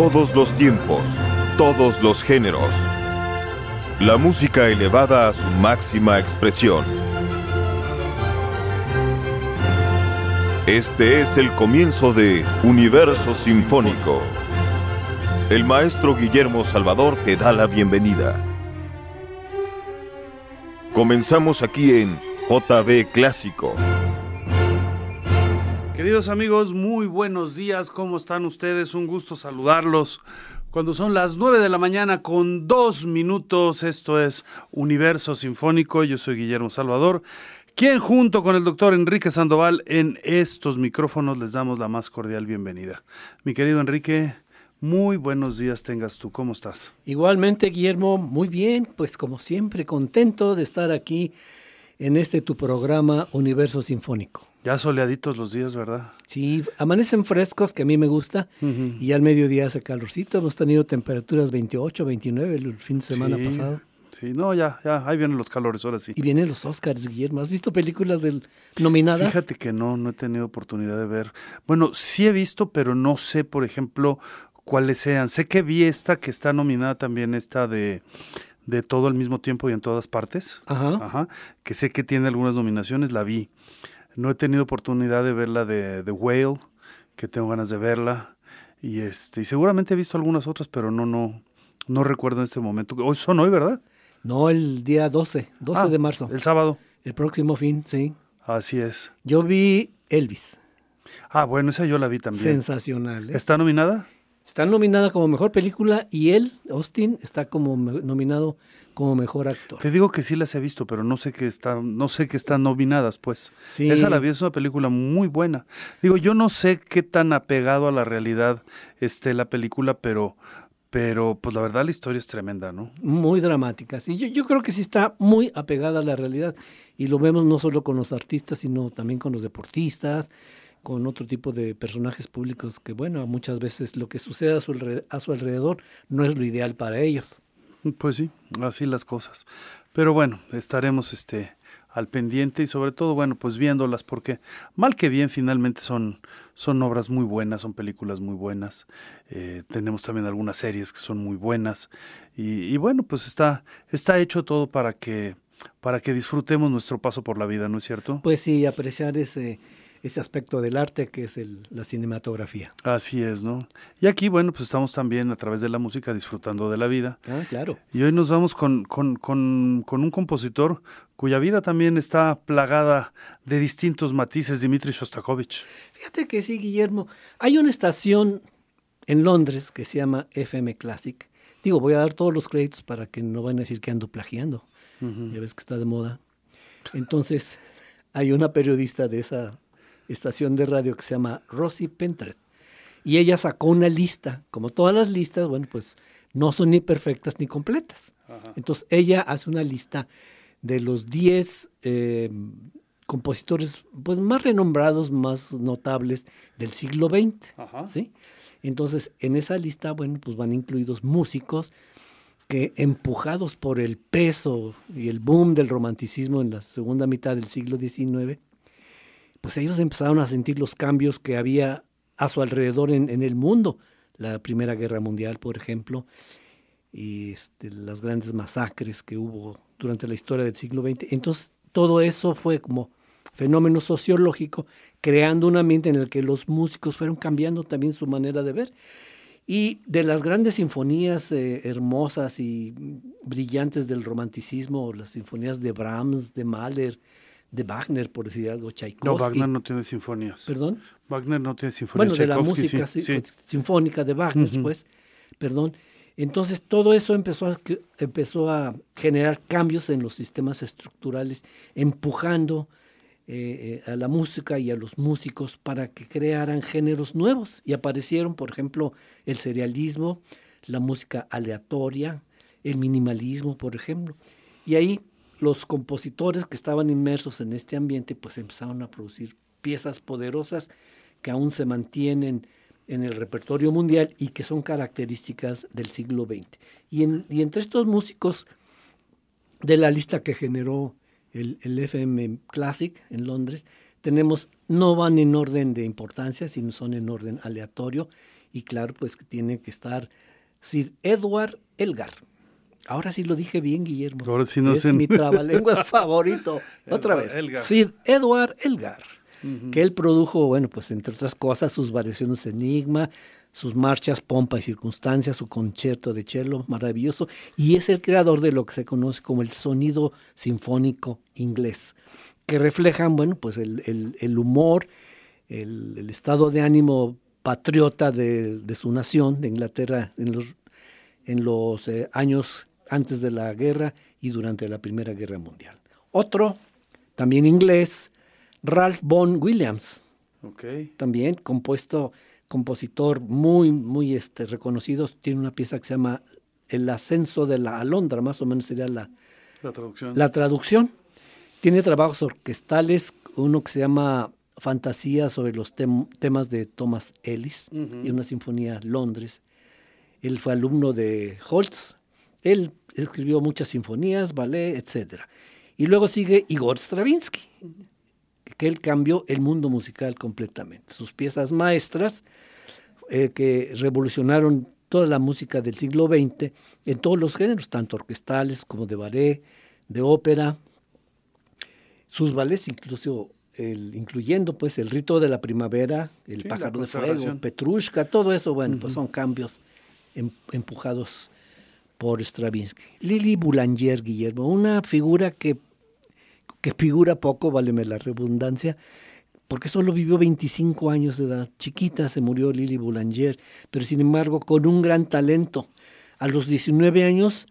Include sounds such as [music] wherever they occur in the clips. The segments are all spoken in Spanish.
Todos los tiempos, todos los géneros. La música elevada a su máxima expresión. Este es el comienzo de Universo Sinfónico. El maestro Guillermo Salvador te da la bienvenida. Comenzamos aquí en JB Clásico. Queridos amigos, muy buenos días. ¿Cómo están ustedes? Un gusto saludarlos. Cuando son las 9 de la mañana con dos minutos, esto es Universo Sinfónico. Yo soy Guillermo Salvador, quien junto con el doctor Enrique Sandoval en estos micrófonos les damos la más cordial bienvenida. Mi querido Enrique, muy buenos días tengas tú. ¿Cómo estás? Igualmente, Guillermo, muy bien. Pues como siempre, contento de estar aquí en este tu programa Universo Sinfónico. Ya soleaditos los días, ¿verdad? Sí, amanecen frescos, que a mí me gusta, y al mediodía hace calorcito. Hemos tenido temperaturas 28, 29 el fin de semana Sí, pasado. Sí, no, ya, ya, ahí vienen los calores, ahora sí. Y vienen los Oscars, Guillermo. ¿Has visto películas del nominadas? Fíjate que no, no he tenido oportunidad de ver. Bueno, sí he visto, pero no sé, por ejemplo, cuáles sean. Sé que vi esta que está nominada también, esta de, de todo al mismo tiempo y en todas partes. Ajá. Ajá. Que sé que tiene algunas nominaciones, la vi. No he tenido oportunidad de ver la de The Whale, que tengo ganas de verla. Y este, y seguramente he visto algunas otras, pero no, no, no recuerdo en este momento. Hoy son hoy, ¿verdad? No, el día 12, 12 Ah, de marzo. El sábado. El próximo fin, sí. Así es. Yo vi Elvis. Ah, bueno, esa yo la vi también. Sensacional. ¿eh? ¿Está nominada? Está nominada como mejor película y él, Austin, está como nominado como mejor actor. Te digo que sí las he visto, pero no sé que están, no sé que están nominadas, pues. Sí. Esa la vi, es una película muy buena. Digo, yo no sé qué tan apegado a la realidad esté la película, pero, pero pues la verdad la historia es tremenda, ¿no? Muy dramática. Sí, yo, yo creo que sí está muy apegada a la realidad y lo vemos no solo con los artistas, sino también con los deportistas, con otro tipo de personajes públicos que, bueno, muchas veces lo que sucede a su, a su alrededor no es lo ideal para ellos. Pues sí, así las cosas. Pero bueno, estaremos este al pendiente y sobre todo, bueno, pues viéndolas porque mal que bien finalmente son, son obras muy buenas, son películas muy buenas. Eh, tenemos también algunas series que son muy buenas y, y bueno, pues está, está hecho todo para que, para que disfrutemos nuestro paso por la vida, ¿no es cierto? Pues sí, apreciar ese, ese aspecto del arte que es el- la cinematografía. Así es, ¿no? Y aquí, bueno, pues estamos también a través de la música disfrutando de la vida. Ah, claro. Y hoy nos vamos con, con, con, con un compositor cuya vida también está plagada de distintos matices, Dmitri Shostakovich. Fíjate que sí, Guillermo. Hay una estación en Londres que se llama FM Classic. Digo, voy a dar todos los créditos para que no van a decir que ando plagiando. Ya ves que está de moda. Entonces, [laughs] hay una periodista de esa estación de radio que se llama Rosie Pentred. Y ella sacó una lista. Como todas las listas, bueno, pues no son ni perfectas ni completas. Entonces, ella hace una lista de los 10 eh, compositores pues, más renombrados, más notables del siglo XX. Ajá. ¿sí? Entonces, en esa lista, bueno, pues van incluidos músicos que empujados por el peso y el boom del romanticismo en la segunda mitad del siglo XIX, pues ellos empezaron a sentir los cambios que había a su alrededor en, el mundo. La Primera Guerra Mundial, por ejemplo, y este, las grandes masacres que hubo durante la historia del siglo XX. Entonces, todo eso fue como fenómeno sociológico, creando un ambiente en el que los músicos fueron cambiando también su manera de ver. Y de las grandes sinfonías eh, hermosas y brillantes del romanticismo, las sinfonías de Brahms, de Mahler, de Wagner, por decir algo, Tchaikovsky. No, Wagner no tiene sinfonías. Perdón. Wagner no tiene sinfonías. Bueno, de la música sí, sí, sí. pues, sinfónica de Wagner, Ujú. pues, perdón. Entonces todo eso empezó a, empezó a generar cambios en los sistemas estructurales, empujando eh, eh, a la música y a los músicos para que crearan géneros nuevos. Y aparecieron, por ejemplo, el serialismo, la música aleatoria, el minimalismo, por ejemplo. Y ahí los compositores que estaban inmersos en este ambiente, pues empezaron a producir piezas poderosas que aún se mantienen en el repertorio mundial y que son características del siglo XX. Y, en- y entre estos músicos de la lista que generó el, el FM Classic en Londres, tenemos, no van en orden de importancia, sino son en orden aleatorio. Y claro, pues que tiene que estar Sir Edward Elgar. Ahora sí lo dije bien, Guillermo. Ahora sí no es sé. mi trabalenguas [laughs] favorito. Otra vez. Elgar. Sir Edward Elgar. Que él produjo, bueno, pues entre otras cosas, sus variaciones Enigma, sus marchas Pompa y Circunstancia, su concierto de cello maravilloso, y es el creador de lo que se conoce como el sonido sinfónico inglés, que reflejan, bueno, pues el, el- el humor, el, el estado de ánimo patriota de, de su nación, de Inglaterra, en los, en los eh, años antes de la guerra y durante la Primera Guerra Mundial. Otro, también inglés, Ralph Vaughan Williams, Ok. también compuesto, compositor muy, muy este, reconocido, tiene una pieza que se llama El ascenso de la alondra, más o menos sería la, La traducción. la traducción. Tiene trabajos orquestales, uno que se llama Fantasía sobre los tem- temas de Thomas Ellis Ujú. y una sinfonía Londres. Él fue alumno de Holst. Él escribió muchas sinfonías, ballet, etc. Y luego sigue Igor Stravinsky, que él cambió el mundo musical completamente. Sus piezas maestras, eh, que revolucionaron toda la música del siglo XX en todos los géneros, tanto orquestales como de ballet, de ópera. Sus ballets, incluso el- incluyendo pues el rito de la primavera, el Sí, pájaro de fuego. Petrushka, todo eso, bueno, pues son cambios em- empujados por Stravinsky. Lili Boulanger, Guillermo, una figura que, que figura poco, váleme la redundancia, porque solo vivió 25 años de edad. Chiquita se murió Lili Boulanger, pero sin embargo con un gran talento. A los 19 años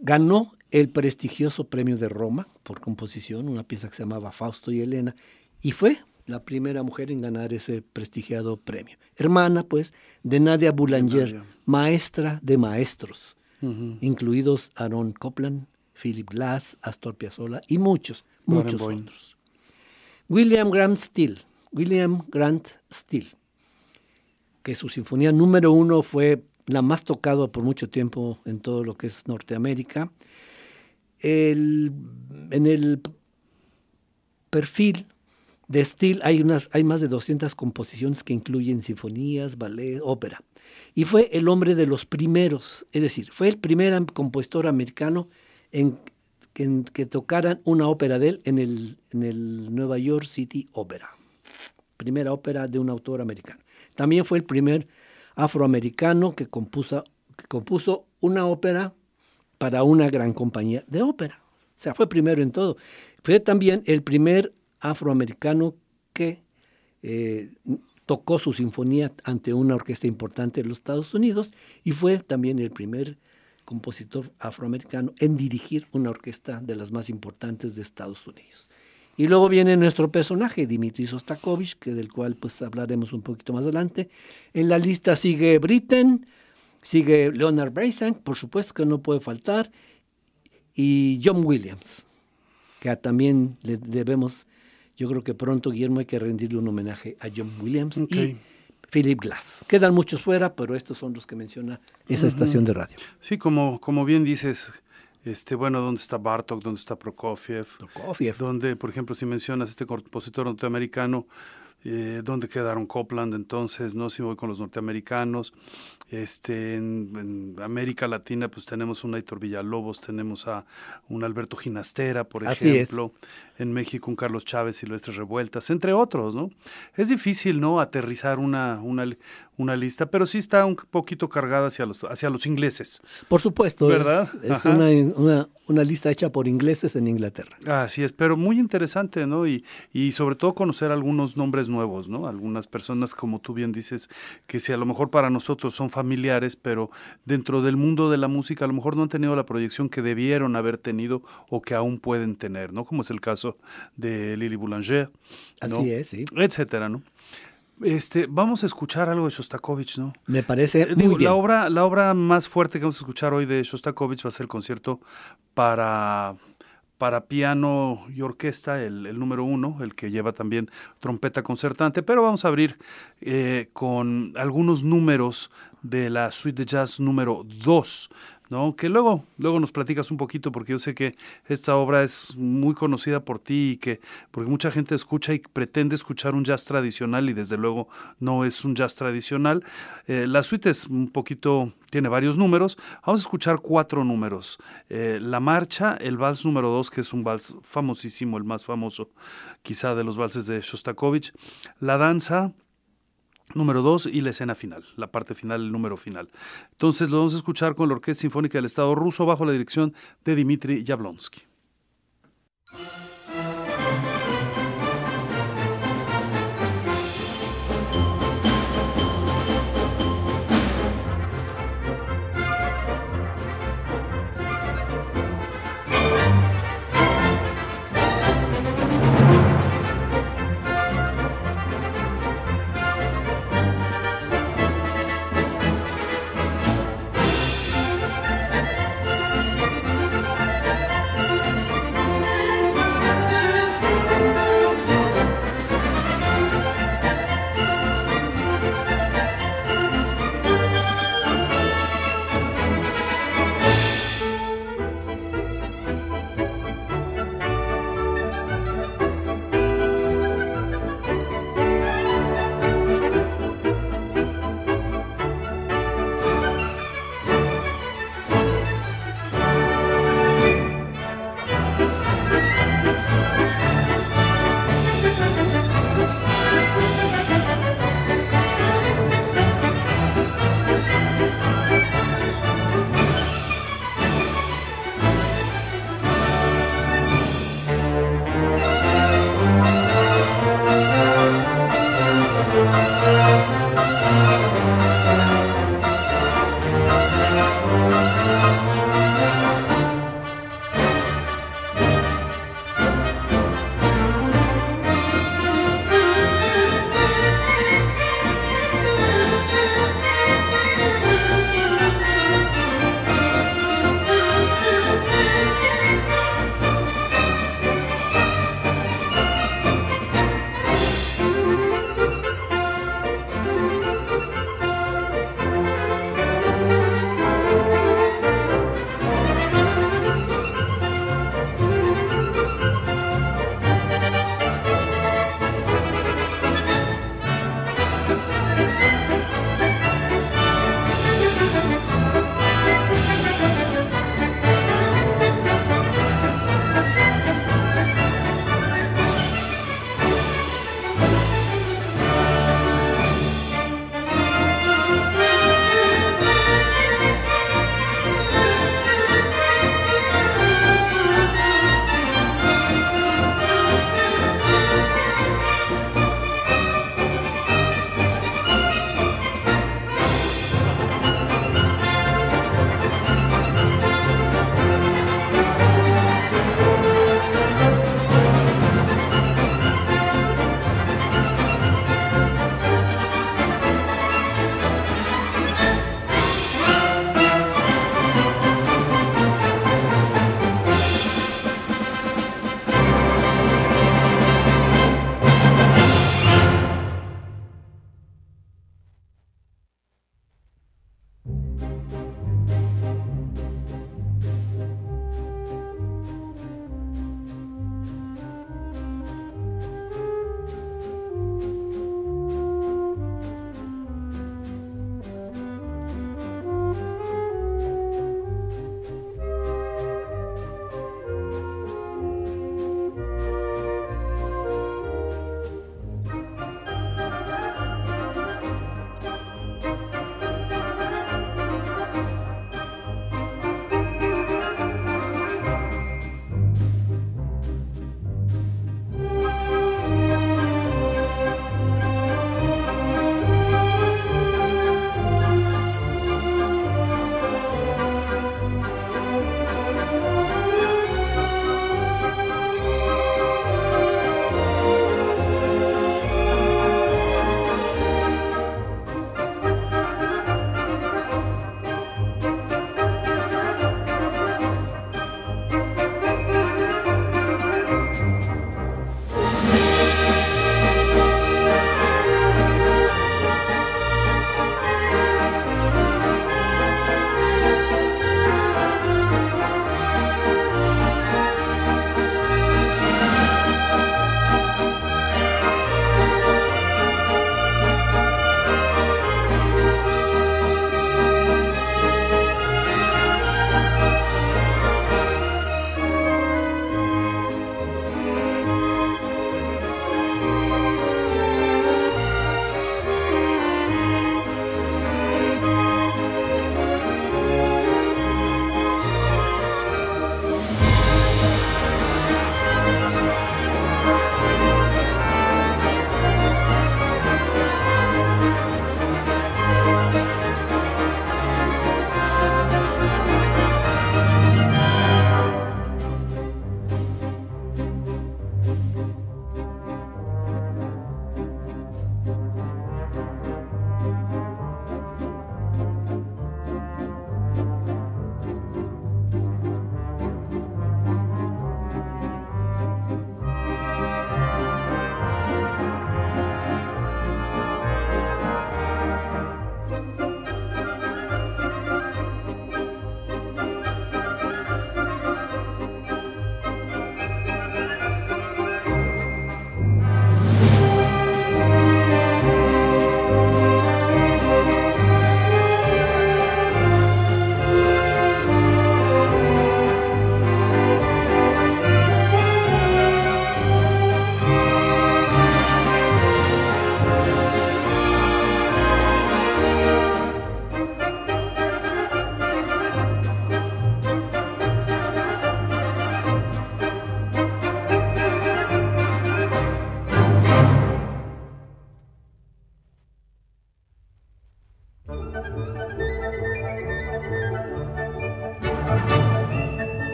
ganó el prestigioso premio de Roma por composición, una pieza que se llamaba Fausto y Elena, y fue la primera mujer en ganar ese prestigiado premio. Hermana, pues, de Nadia Boulanger, Nadia. maestra de maestros, Incluidos Aaron Copland, Philip Glass, Astor Piazzolla y muchos, muchos otros. William Grant Steele, William Grant Steele, que su sinfonía número uno fue la más tocada por mucho tiempo en todo lo que es Norteamérica. El- en el perfil de Steele hay, unas, hay más de 200 composiciones que incluyen sinfonías, ballet, ópera. Y fue el hombre de los primeros, es decir, fue el primer compositor americano en, en que tocaran una ópera de él en el, en el Nueva York City Opera. Primera ópera de un autor americano. También fue el primer afroamericano que compuso, que compuso una ópera para una gran compañía de ópera. O sea, fue primero en todo. Fue también el primer afroamericano que eh, tocó su sinfonía ante una orquesta importante de los Estados Unidos y fue también el primer compositor afroamericano en dirigir una orquesta de las más importantes de Estados Unidos. Y luego viene nuestro personaje, Dimitri Sostakovich, que del cual pues hablaremos un poquito más adelante. En la lista sigue Britten, sigue Leonard Bernstein, por supuesto que no puede faltar, y John Williams, que también le debemos, yo creo que pronto, Guillermo, hay que rendirle un homenaje a John Williams y Philip Glass. Quedan muchos fuera, pero estos son los que menciona esa estación de radio. Sí, como, como bien dices, este, bueno, ¿dónde está Bartok? ¿Dónde está Prokofiev? Prokofiev. Donde, por ejemplo, si mencionas este compositor norteamericano, eh, ¿dónde quedaron Copland entonces? ¿No? Si voy con los norteamericanos. Este, en, en América Latina, pues tenemos un Aitor Villalobos, tenemos a un Alberto Ginastera, por Así es. ejemplo. En México, un Carlos Chávez, Silvestre Revueltas, entre otros, ¿no? Es difícil, ¿no? Aterrizar una, una, una lista, pero sí está un poquito cargada hacia los, hacia los ingleses. Por supuesto, es- ¿Verdad? es, una, una, una lista hecha por ingleses en Inglaterra. Así es, pero muy interesante, ¿no? Y, y sobre todo conocer algunos nombres nuevos, ¿no? Algunas personas, como tú bien dices, que si a lo mejor para nosotros son familiares, pero dentro del mundo de la música a lo mejor no han tenido la proyección que debieron haber tenido o que aún pueden tener, ¿no? Como es el caso de Lily Boulanger. ¿no? Así es, sí. Etcétera, ¿no? Este, vamos a escuchar algo de Shostakovich, ¿no? Me parece Eh, muy digo, bien. La obra, la obra más fuerte que vamos a escuchar hoy de Shostakovich va a ser el concierto para, para piano y orquesta, el, número uno, el que lleva también trompeta concertante, pero vamos a abrir eh, con algunos números de la suite de jazz número 2 ¿no? Que luego, luego nos platicas un poquito, porque yo sé que esta obra es muy conocida por ti y que, porque mucha gente escucha y pretende escuchar un jazz tradicional y desde luego no es un jazz tradicional. Eh, la suite es un poquito, tiene varios números. Vamos a escuchar cuatro números. Eh, la marcha, el vals número dos, que es un vals famosísimo, el más famoso quizá de los valses de Shostakovich. La danza, número 2 y la escena final, la parte final, el número final. Entonces lo vamos a escuchar con la Orquesta Sinfónica del Estado ruso bajo la dirección de Dmitri Jablonsky.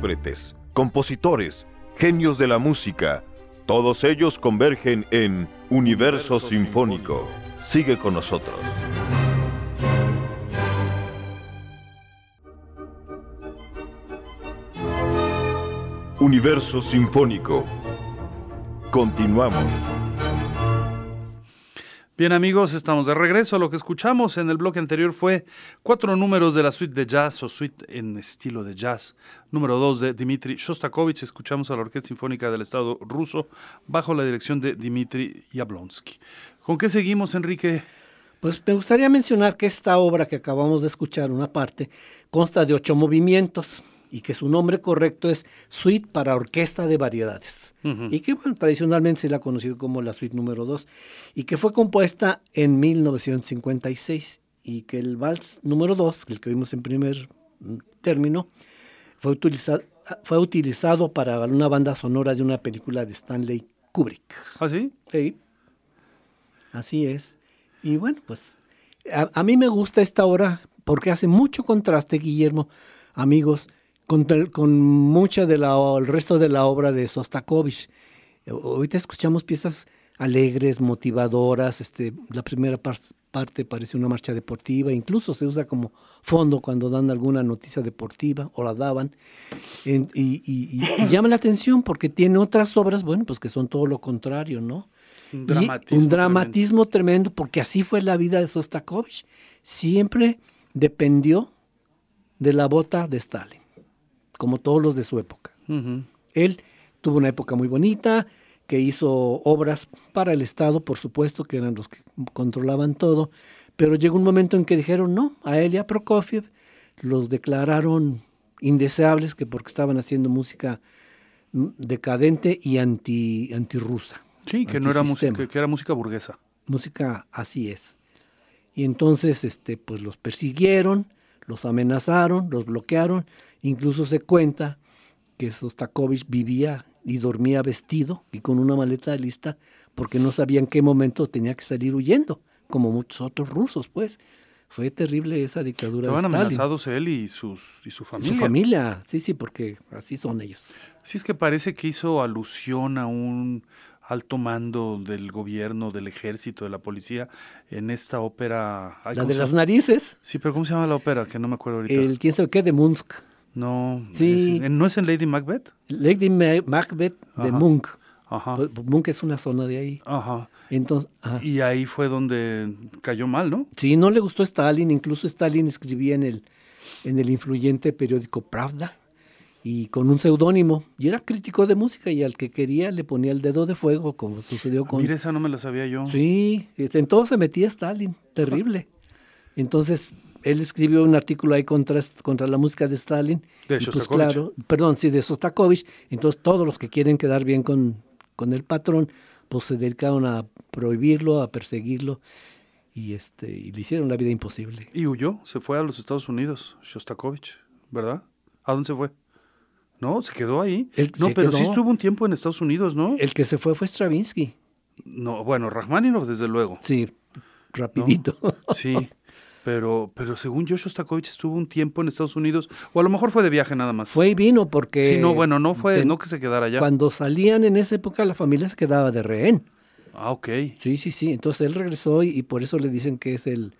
Intérpretes, compositores, genios de la música, todos ellos convergen en Universo Sinfónico. Sigue con nosotros. Universo Sinfónico. Continuamos. Bien amigos, estamos de regreso. Lo que escuchamos en el bloque anterior fue cuatro números de la suite de jazz o suite en estilo de jazz. Número dos de Dmitri Shostakovich. Escuchamos a la Orquesta Sinfónica del Estado ruso bajo la dirección de Dmitri Yablonsky. ¿Con qué seguimos, Enrique? Pues me gustaría mencionar que esta obra que acabamos de escuchar, una parte, consta de ocho movimientos y que su nombre correcto es Suite para Orquesta de Variedades. Y que bueno, tradicionalmente se la ha conocido como la Suite número 2 y que fue compuesta en 1956 y que el vals número 2, el que vimos en primer término, fue, utilizado, fue utilizado para una banda sonora de una película de Stanley Kubrick. ¿Ah, sí? Sí. Así es. Y bueno, pues a, a mí me gusta esta obra porque hace mucho contraste, Guillermo, amigos, con, con mucha del resto de la obra de Sostakovich. Ahorita escuchamos piezas alegres, motivadoras, este, la primera parte parece una marcha deportiva, incluso se usa como fondo cuando dan alguna noticia deportiva o la daban, y, y, llama la atención porque tiene otras obras, bueno, pues que son todo lo contrario, ¿no? Un dramatismo, un dramatismo tremendo. porque así fue la vida de Sostakovich, siempre dependió de la bota de Stalin como todos los de su época. Él tuvo una época muy bonita, que hizo obras para el Estado, por supuesto, que eran los que controlaban todo, pero llegó un momento en que dijeron no, a él y a Prokofiev los declararon indeseables que porque estaban haciendo música decadente y anti antirrusa. Sí, que no era música, que era música burguesa. Música así es. Y entonces este pues los persiguieron, los amenazaron, los bloquearon Incluso se cuenta que Sostakovich vivía y dormía vestido y con una maleta lista porque no sabía en qué momento tenía que salir huyendo, como muchos otros rusos, pues. Fue terrible esa dictadura. Estaban de Stalin. amenazados él y, sus, y su familia. Su familia, sí, sí, porque así son ellos. Sí, es que parece que hizo alusión a un alto mando del gobierno, del ejército, de la policía, en esta ópera. la de las narices. Sí, pero ¿cómo se llama la ópera? Que no me acuerdo ahorita. El quién sabe qué de Munsk. No, sí. ¿no es en Lady Macbeth? Lady Macbeth de Ajá. Munch. Ajá. Pues, Munch es una zona de ahí. Ajá. Entonces, ajá. Y ahí fue donde cayó mal, ¿no? sí, no le gustó Stalin. Incluso Stalin escribía en el, en el influyente periódico Pravda y con un seudónimo. Y era crítico de música y al que quería le ponía el dedo de fuego, como sucedió con... Mira, esa no me la sabía yo. Sí, este, en todo se metía Stalin, terrible. Entonces, él escribió un artículo ahí contra, contra la música de Stalin. De y pues claro, perdón, sí, de Sostakovich. Entonces, todos los que quieren quedar bien con, con el patrón, pues se dedicaron a prohibirlo, a perseguirlo y este y le hicieron la vida imposible. Y huyó, se fue a los Estados Unidos, Shostakovich, ¿verdad? ¿A dónde se fue? No, se quedó ahí. No, pero sí estuvo un tiempo en Estados Unidos, ¿no? El que se fue fue Stravinsky. No, bueno, Rachmaninoff, desde luego. Sí, rapidito. Sí. [laughs] Pero, pero según yo, Shostakovich estuvo un tiempo en Estados Unidos, o a lo mejor fue de viaje nada más. Fue y vino porque... Sí, no, bueno, no fue, ten- no que se quedara allá. Cuando salían en esa época, la familia se quedaba de rehén. Ah, ok. Sí, sí, sí. Entonces él regresó y, y por eso le dicen que es el,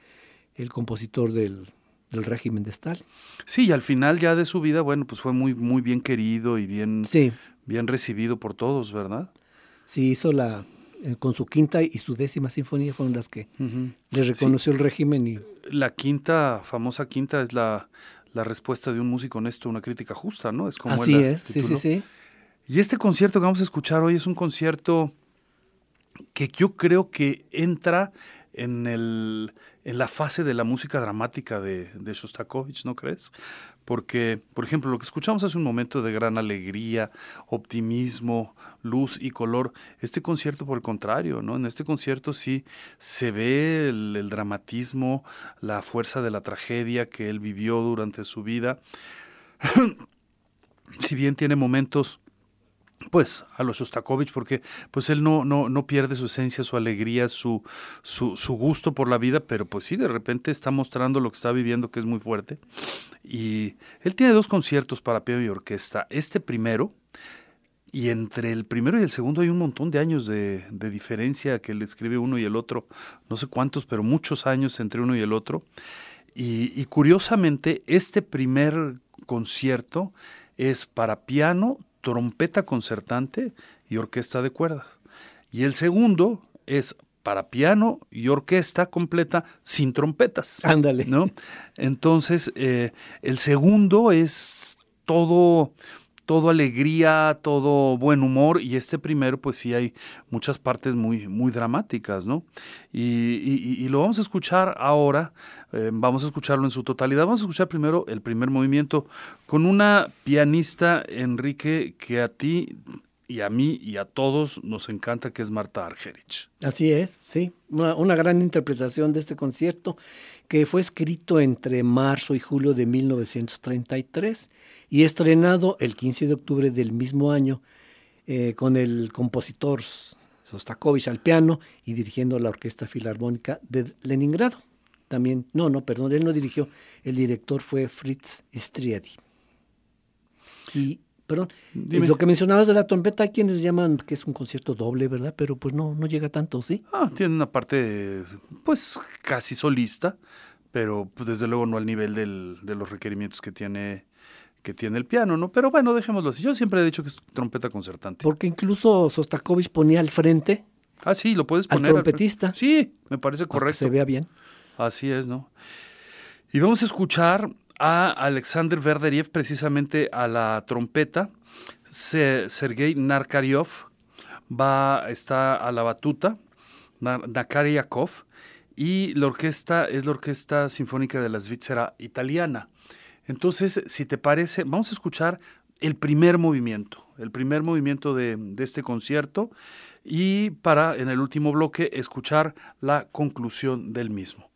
el compositor del, del régimen de Stalin. Sí, y al final ya de su vida, bueno, pues fue muy, muy bien querido y bien, Sí, bien recibido por todos, ¿verdad? sí hizo la, eh, con su quinta y su décima sinfonía fueron las que le reconoció el régimen y La quinta, famosa quinta, es la, la respuesta de un músico honesto, una crítica justa, ¿no? Es como él así la es, sí, sí, sí. Y este concierto que vamos a escuchar hoy es un concierto que yo creo que entra en, el, en la fase de la música dramática de, Shostakovich, ¿no crees? Porque, por ejemplo, lo que escuchamos hace un momento de gran alegría, optimismo, luz y color, este concierto por el contrario, ¿no? En este concierto sí se ve el dramatismo, la fuerza de la tragedia que él vivió durante su vida. [clears throat] si bien tiene momentos pues a los Shostakovich porque pues él no, no, no pierde su esencia, su alegría, su, su, su gusto por la vida, pero pues sí, de repente está mostrando lo que está viviendo que es muy fuerte. Y él tiene dos conciertos para piano y orquesta. Este primero, y entre el primero y el segundo hay un montón de años de, diferencia que le escribe uno y el otro, no sé cuántos, pero muchos años entre uno y el otro. Y, curiosamente, este primer concierto es para piano, trompeta concertante y orquesta de cuerdas. Y el segundo es para piano y orquesta completa sin trompetas. Ándale. ¿no? Entonces, eh, el segundo es todo todo alegría, todo buen humor, y este primero, pues sí hay muchas partes muy, muy dramáticas, ¿no? Y, lo vamos a escuchar ahora, eh, vamos a escucharlo en su totalidad. Vamos a escuchar primero el primer movimiento con una pianista, Enrique, que a ti y a mí y a todos nos encanta, que es Marta Argerich. Así es, sí, una, gran interpretación de este concierto que fue escrito entre marzo y julio de 1933 y estrenado el 15 de octubre del mismo año eh, con el compositor Sostakovich al piano y dirigiendo la Orquesta Filarmónica de Leningrado. También, no, no, perdón, él no dirigió, el director fue Fritz Striadi. Y, perdón, lo que mencionabas de la trompeta, hay quienes llaman que es un concierto doble, ¿verdad? Pero pues no, no llega tanto, ¿sí? Ah, tiene una parte, pues, casi solista, pero pues, desde luego no al nivel del, de los requerimientos que tiene que tiene el piano, ¿no? Pero bueno, dejémoslo así. Yo siempre he dicho que es trompeta concertante. Porque incluso Sostakovich ponía al frente. Ah, sí, lo puedes poner. Al trompetista. sí, me parece correcto. Que se vea bien. Así es, ¿no? Y vamos a escuchar a Alexander Verderiev precisamente a la trompeta. Sergei Narkaryov va, está a la batuta. Nakaryakov. Y la orquesta es la Orquesta Sinfónica de la Svizzera Italiana. Entonces, si te parece, vamos a escuchar el primer movimiento, el primer movimiento de, de este concierto y para en el último bloque escuchar la conclusión del mismo.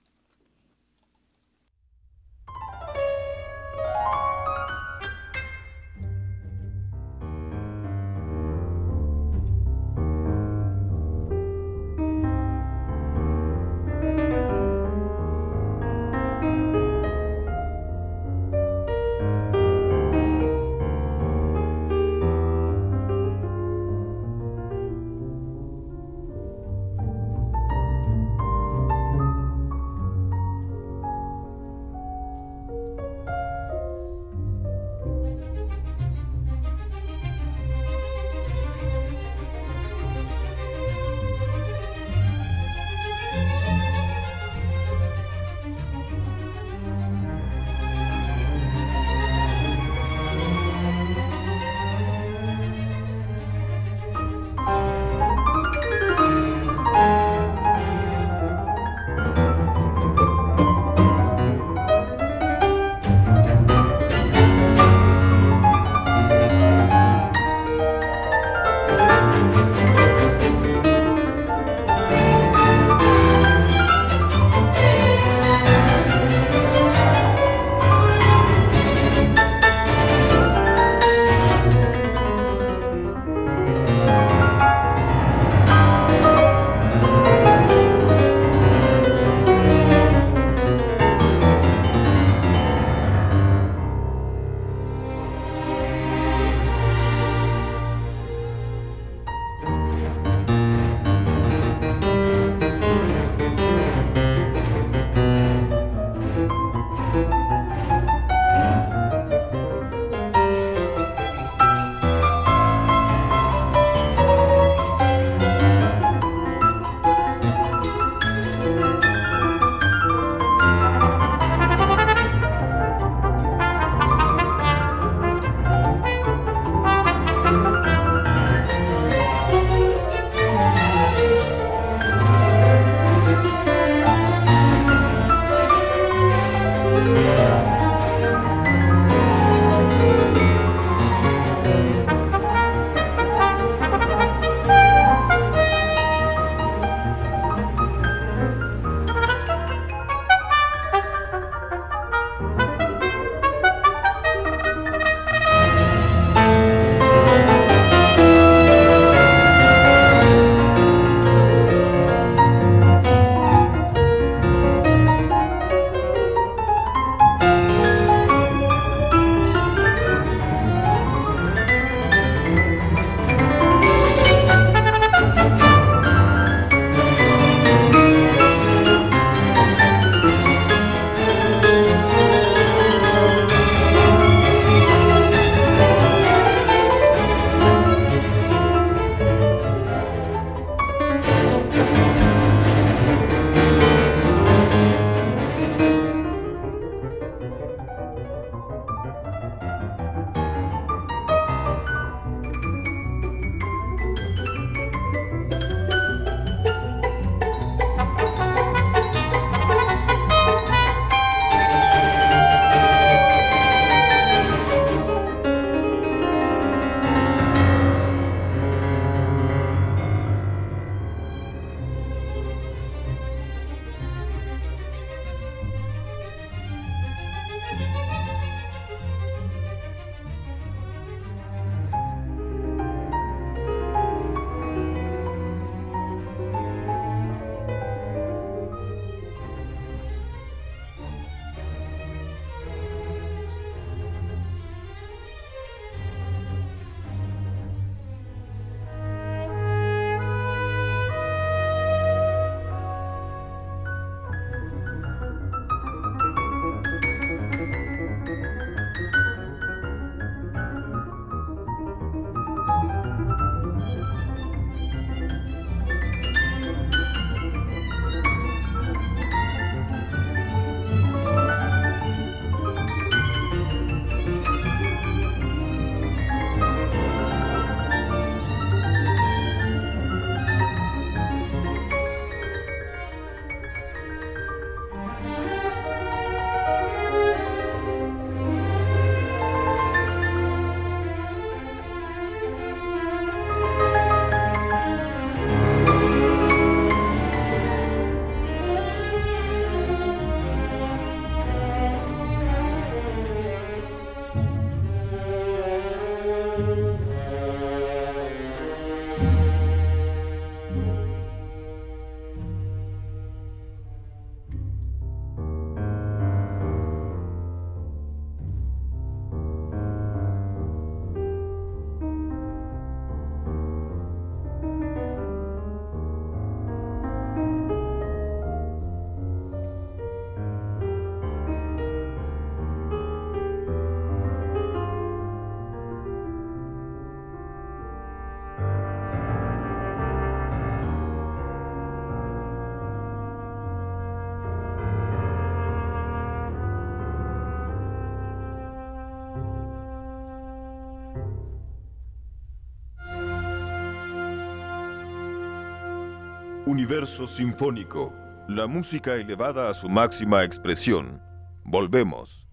Universo Sinfónico, la música elevada a su máxima expresión. Volvemos.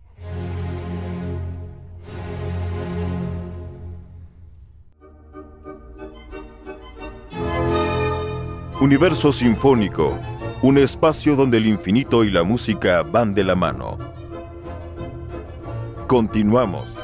Universo Sinfónico, un espacio donde el infinito y la música van de la mano. Continuamos.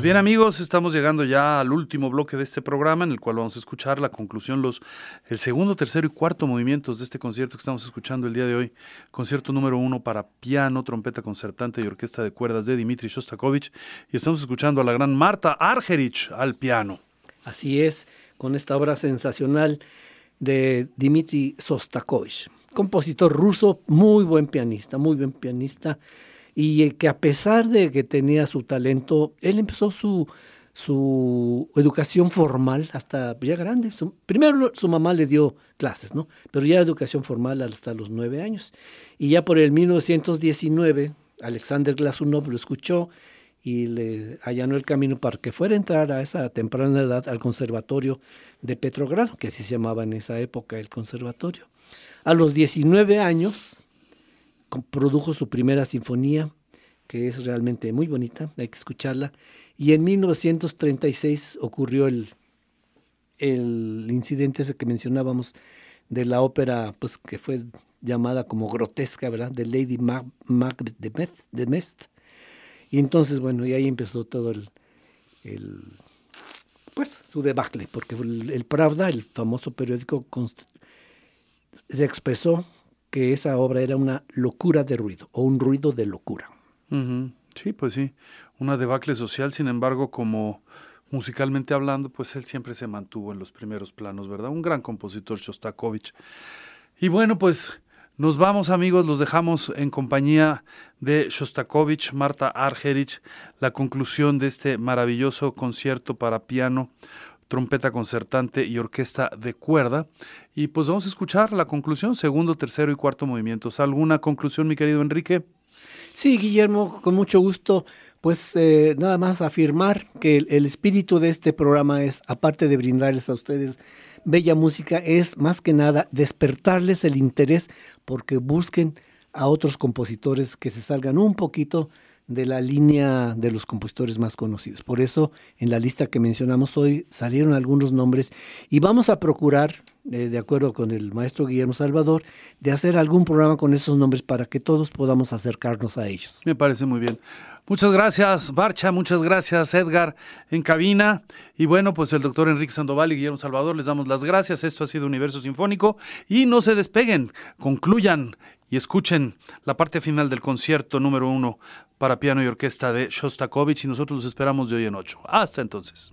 Pues bien amigos, estamos llegando ya al último bloque de este programa en el cual vamos a escuchar la conclusión, los, el segundo, tercero y cuarto movimientos de este concierto que estamos escuchando el día de hoy. Concierto número uno para piano, trompeta concertante y orquesta de cuerdas de Dimitri Shostakovich. Y estamos escuchando a la gran Marta Argerich al piano. Así es, con esta obra sensacional de Dmitri Sostakovich, compositor ruso, muy buen pianista, muy buen pianista, y que a pesar de que tenía su talento, él empezó su, su educación formal hasta ya grande. primero su mamá le dio clases, ¿no? Pero ya educación formal hasta los nueve años. Y ya por el 1919, Alexander Glasunov lo escuchó y le allanó el camino para que fuera a entrar a esa temprana edad al conservatorio de Petrogrado, que así se llamaba en esa época el conservatorio. A los 19 años produjo su primera sinfonía, que es realmente muy bonita, hay que escucharla, y en 1936 ocurrió el, el incidente ese que mencionábamos de la ópera, pues que fue llamada como grotesca, ¿verdad? De Lady Macbeth de Mest, y entonces, bueno, y ahí empezó todo el, pues, su debacle, porque el, Pravda, el famoso periódico, se expresó que esa obra era una locura de ruido, o un ruido de locura. Sí, pues sí, una debacle social, sin embargo, como musicalmente hablando, pues él siempre se mantuvo en los primeros planos, ¿verdad? Un gran compositor, Shostakovich. Y bueno, pues nos vamos amigos, los dejamos en compañía de Shostakovich, Marta Argerich, la conclusión de este maravilloso concierto para piano, trompeta concertante y orquesta de cuerda. Y pues vamos a escuchar la conclusión, segundo, tercero y cuarto movimientos. ¿Alguna conclusión, mi querido Enrique? Sí, Guillermo, con mucho gusto. Pues eh, nada más afirmar que el espíritu de este programa es, aparte de brindarles a ustedes bella música es más que nada despertarles el interés porque busquen a otros compositores que se salgan un poquito de la línea de los compositores más conocidos. Por eso en la lista que mencionamos hoy salieron algunos nombres y vamos a procurar, eh, de acuerdo con el maestro Guillermo Salvador, de hacer algún programa con esos nombres para que todos podamos acercarnos a ellos. Me parece muy bien. Muchas gracias, Barcha, muchas gracias, Edgar, en cabina. Y bueno, pues el doctor Enrique Sandoval y Guillermo Salvador les damos las gracias. Esto ha sido Universo Sinfónico. Y no se despeguen, concluyan y escuchen la parte final del concierto número uno para piano y orquesta de Shostakovich. Y nosotros los esperamos de hoy en ocho. Hasta entonces.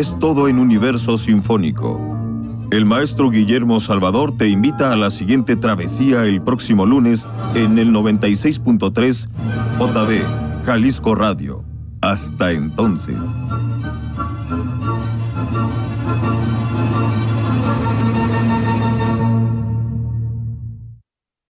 es todo en Universo Sinfónico. El maestro Guillermo Salvador te invita a la siguiente travesía el próximo lunes en el 96.3 JB Jalisco Radio. Hasta entonces.